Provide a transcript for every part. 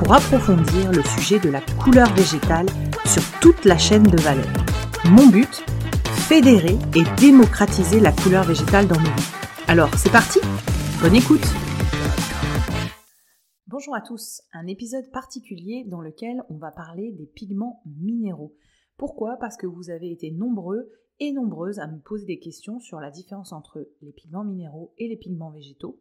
pour approfondir le sujet de la couleur végétale sur toute la chaîne de valeur. Mon but Fédérer et démocratiser la couleur végétale dans nos vies. Alors, c'est parti Bonne écoute Bonjour à tous, un épisode particulier dans lequel on va parler des pigments minéraux. Pourquoi? Parce que vous avez été nombreux et nombreuses à me poser des questions sur la différence entre les pigments minéraux et les pigments végétaux.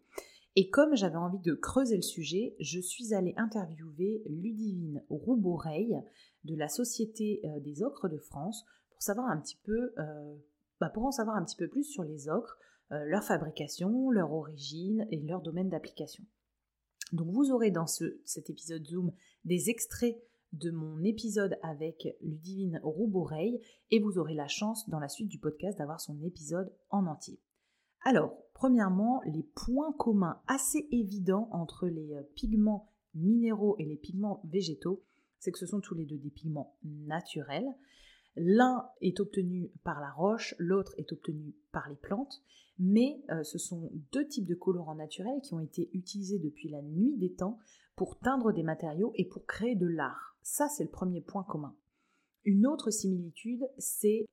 Et comme j'avais envie de creuser le sujet, je suis allée interviewer Ludivine Rouboreille de la Société euh, des ocres de France pour savoir un petit peu, euh, bah, pour en savoir un petit peu plus sur les ocres, euh, leur fabrication, leur origine et leur domaine d'application. Donc vous aurez dans ce, cet épisode Zoom des extraits de mon épisode avec Ludivine Rouboreille et vous aurez la chance dans la suite du podcast d'avoir son épisode en entier. Alors, premièrement, les points communs assez évidents entre les euh, pigments minéraux et les pigments végétaux, c'est que ce sont tous les deux des pigments naturels. L'un est obtenu par la roche, l'autre est obtenu par les plantes, mais euh, ce sont deux types de colorants naturels qui ont été utilisés depuis la nuit des temps pour teindre des matériaux et pour créer de l'art. Ça, c'est le premier point commun. Une autre similitude, c'est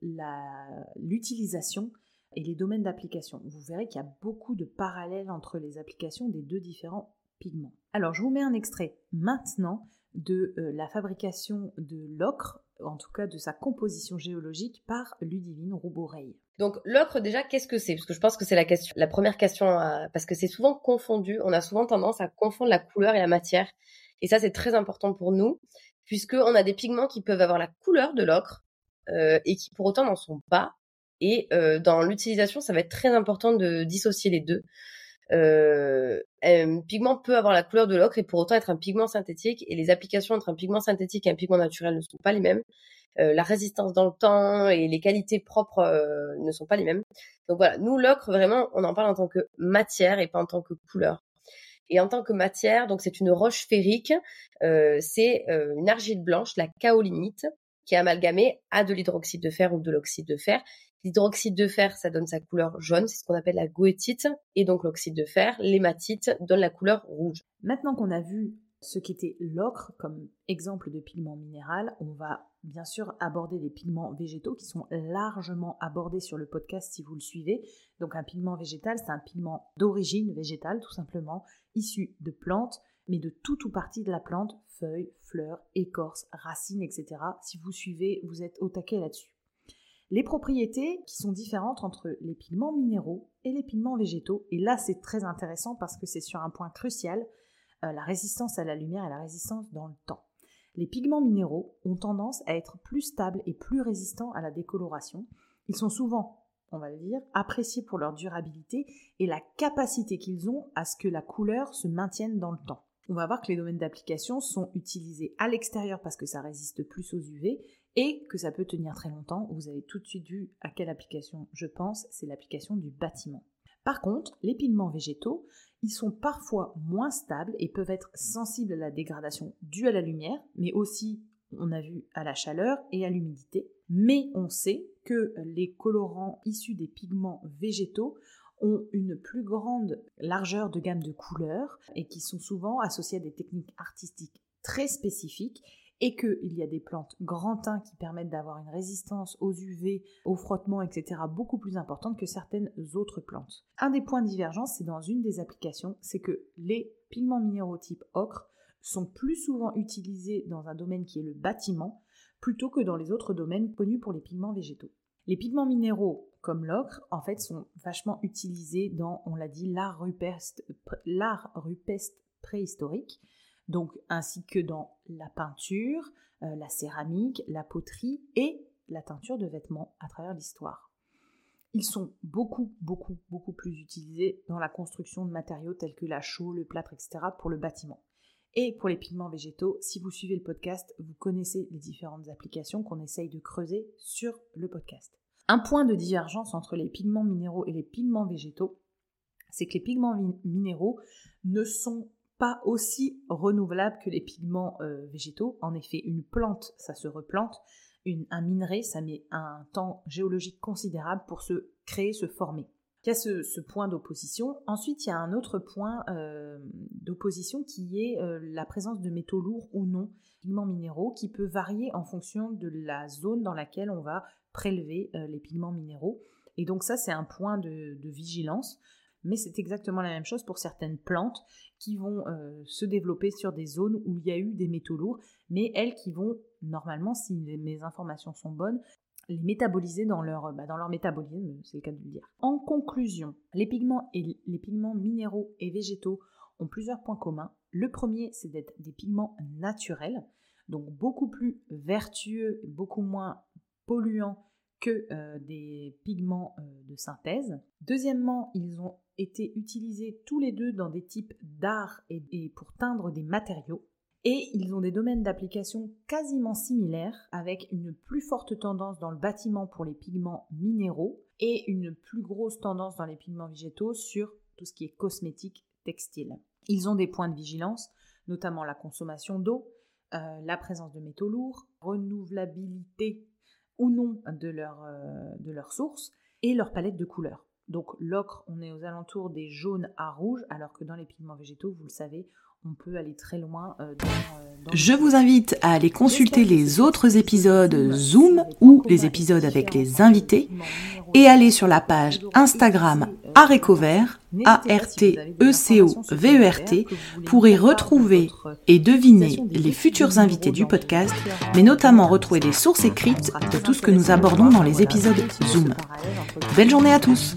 l'utilisation et les domaines d'application. Vous verrez qu'il y a beaucoup de parallèles entre les applications des deux différents pigments. Alors, je vous mets un extrait maintenant de euh, la fabrication de l'ocre, en tout cas de sa composition géologique, par Ludivine Rouboreille. Donc l'ocre déjà, qu'est-ce que c'est? Parce que je pense que c'est la question, la première question, parce que c'est souvent confondu. On a souvent tendance à confondre la couleur et la matière, et ça c'est très important pour nous, puisqu'on a des pigments qui peuvent avoir la couleur de l'ocre euh, et qui pour autant n'en sont pas. Et euh, dans l'utilisation, ça va être très important de dissocier les deux. Euh, un pigment peut avoir la couleur de l'ocre et pour autant être un pigment synthétique. Et les applications entre un pigment synthétique et un pigment naturel ne sont pas les mêmes. Euh, la résistance dans le temps et les qualités propres euh, ne sont pas les mêmes. Donc voilà, nous l'ocre vraiment, on en parle en tant que matière et pas en tant que couleur. Et en tant que matière, donc c'est une roche ferrique, euh, c'est une argile blanche, la kaolinite, qui est amalgamée à de l'hydroxyde de fer ou de l'oxyde de fer. L'hydroxyde de fer, ça donne sa couleur jaune, c'est ce qu'on appelle la goethite, et donc l'oxyde de fer, l'hématite, donne la couleur rouge. Maintenant qu'on a vu ce qu'était l'ocre comme exemple de pigment minéral, on va bien sûr aborder les pigments végétaux qui sont largement abordés sur le podcast si vous le suivez. Donc un pigment végétal, c'est un pigment d'origine végétale tout simplement, issu de plantes, mais de tout ou partie de la plante, feuilles, fleurs, écorces, racines, etc. Si vous suivez, vous êtes au taquet là-dessus. Les propriétés qui sont différentes entre les pigments minéraux et les pigments végétaux, et là c'est très intéressant parce que c'est sur un point crucial, euh, la résistance à la lumière et la résistance dans le temps. Les pigments minéraux ont tendance à être plus stables et plus résistants à la décoloration. Ils sont souvent, on va le dire, appréciés pour leur durabilité et la capacité qu'ils ont à ce que la couleur se maintienne dans le temps. On va voir que les domaines d'application sont utilisés à l'extérieur parce que ça résiste plus aux UV et que ça peut tenir très longtemps. Vous avez tout de suite vu à quelle application je pense, c'est l'application du bâtiment. Par contre, les pigments végétaux, ils sont parfois moins stables et peuvent être sensibles à la dégradation due à la lumière, mais aussi, on a vu, à la chaleur et à l'humidité. Mais on sait que les colorants issus des pigments végétaux ont une plus grande largeur de gamme de couleurs et qui sont souvent associés à des techniques artistiques très spécifiques et qu'il y a des plantes grand teint qui permettent d'avoir une résistance aux UV, au frottement, etc. beaucoup plus importante que certaines autres plantes. Un des points de divergence, c'est dans une des applications, c'est que les pigments minéraux type ocre sont plus souvent utilisés dans un domaine qui est le bâtiment plutôt que dans les autres domaines connus pour les pigments végétaux. Les pigments minéraux comme l'ocre, en fait, sont vachement utilisés dans, on l'a dit, l'art rupestre, l'art rupestre préhistorique, donc ainsi que dans la peinture, euh, la céramique, la poterie et la teinture de vêtements à travers l'histoire. Ils sont beaucoup, beaucoup, beaucoup plus utilisés dans la construction de matériaux tels que la chaux, le plâtre, etc. pour le bâtiment. Et pour les pigments végétaux, si vous suivez le podcast, vous connaissez les différentes applications qu'on essaye de creuser sur le podcast. Un point de divergence entre les pigments minéraux et les pigments végétaux, c'est que les pigments minéraux ne sont pas aussi renouvelables que les pigments euh, végétaux. En effet, une plante, ça se replante. un minerai, ça met un temps géologique considérable pour se créer, se former. Il y a ce, point d'opposition. Ensuite, il y a un autre point euh, d'opposition qui est euh, la présence de métaux lourds ou non, pigments minéraux, qui peut varier en fonction de la zone dans laquelle on va prélever les pigments minéraux. Et donc ça, c'est un point de vigilance mais c'est exactement la même chose pour certaines plantes qui vont euh, se développer sur des zones où il y a eu des métaux lourds, mais elles qui vont, normalement, si mes informations sont bonnes, les métaboliser dans leur, bah, dans leur métabolisme, c'est le cas de le dire. En conclusion, les pigments, et les pigments minéraux et végétaux ont plusieurs points communs. Le premier, c'est d'être des pigments naturels, donc beaucoup plus vertueux, beaucoup moins polluants que euh, des pigments euh, de synthèse. Deuxièmement, ils ont été utilisés tous les deux dans des types d'art et, pour teindre des matériaux. Et ils ont des domaines d'application quasiment similaires, avec une plus forte tendance dans le bâtiment pour les pigments minéraux et une plus grosse tendance dans les pigments végétaux sur tout ce qui est cosmétique textile. Ils ont des points de vigilance, notamment la consommation d'eau, euh, la présence de métaux lourds, renouvelabilité ou non de leur, euh, de leur source et leur palette de couleurs. Donc l'ocre, on est aux alentours des jaunes à rouges, alors que dans les pigments végétaux, vous le savez, on peut aller très loin euh, dans, euh, Je vous invite à aller consulter les autres épisodes Zoom ou les épisodes avec les invités et aller sur la page Instagram Arécovert, A-R-T-E-C-O-V-E-R-T, pour y retrouver et deviner les futurs invités du podcast, mais notamment retrouver les sources écrites de tout ce que nous abordons dans les épisodes Zoom. Belle journée à tous!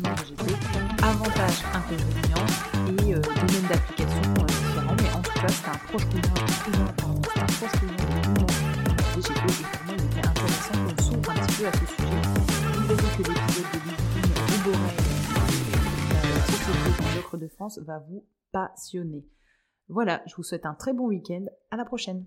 De France va vous passionner. Voilà, je vous souhaite un très bon week-end. À la prochaine.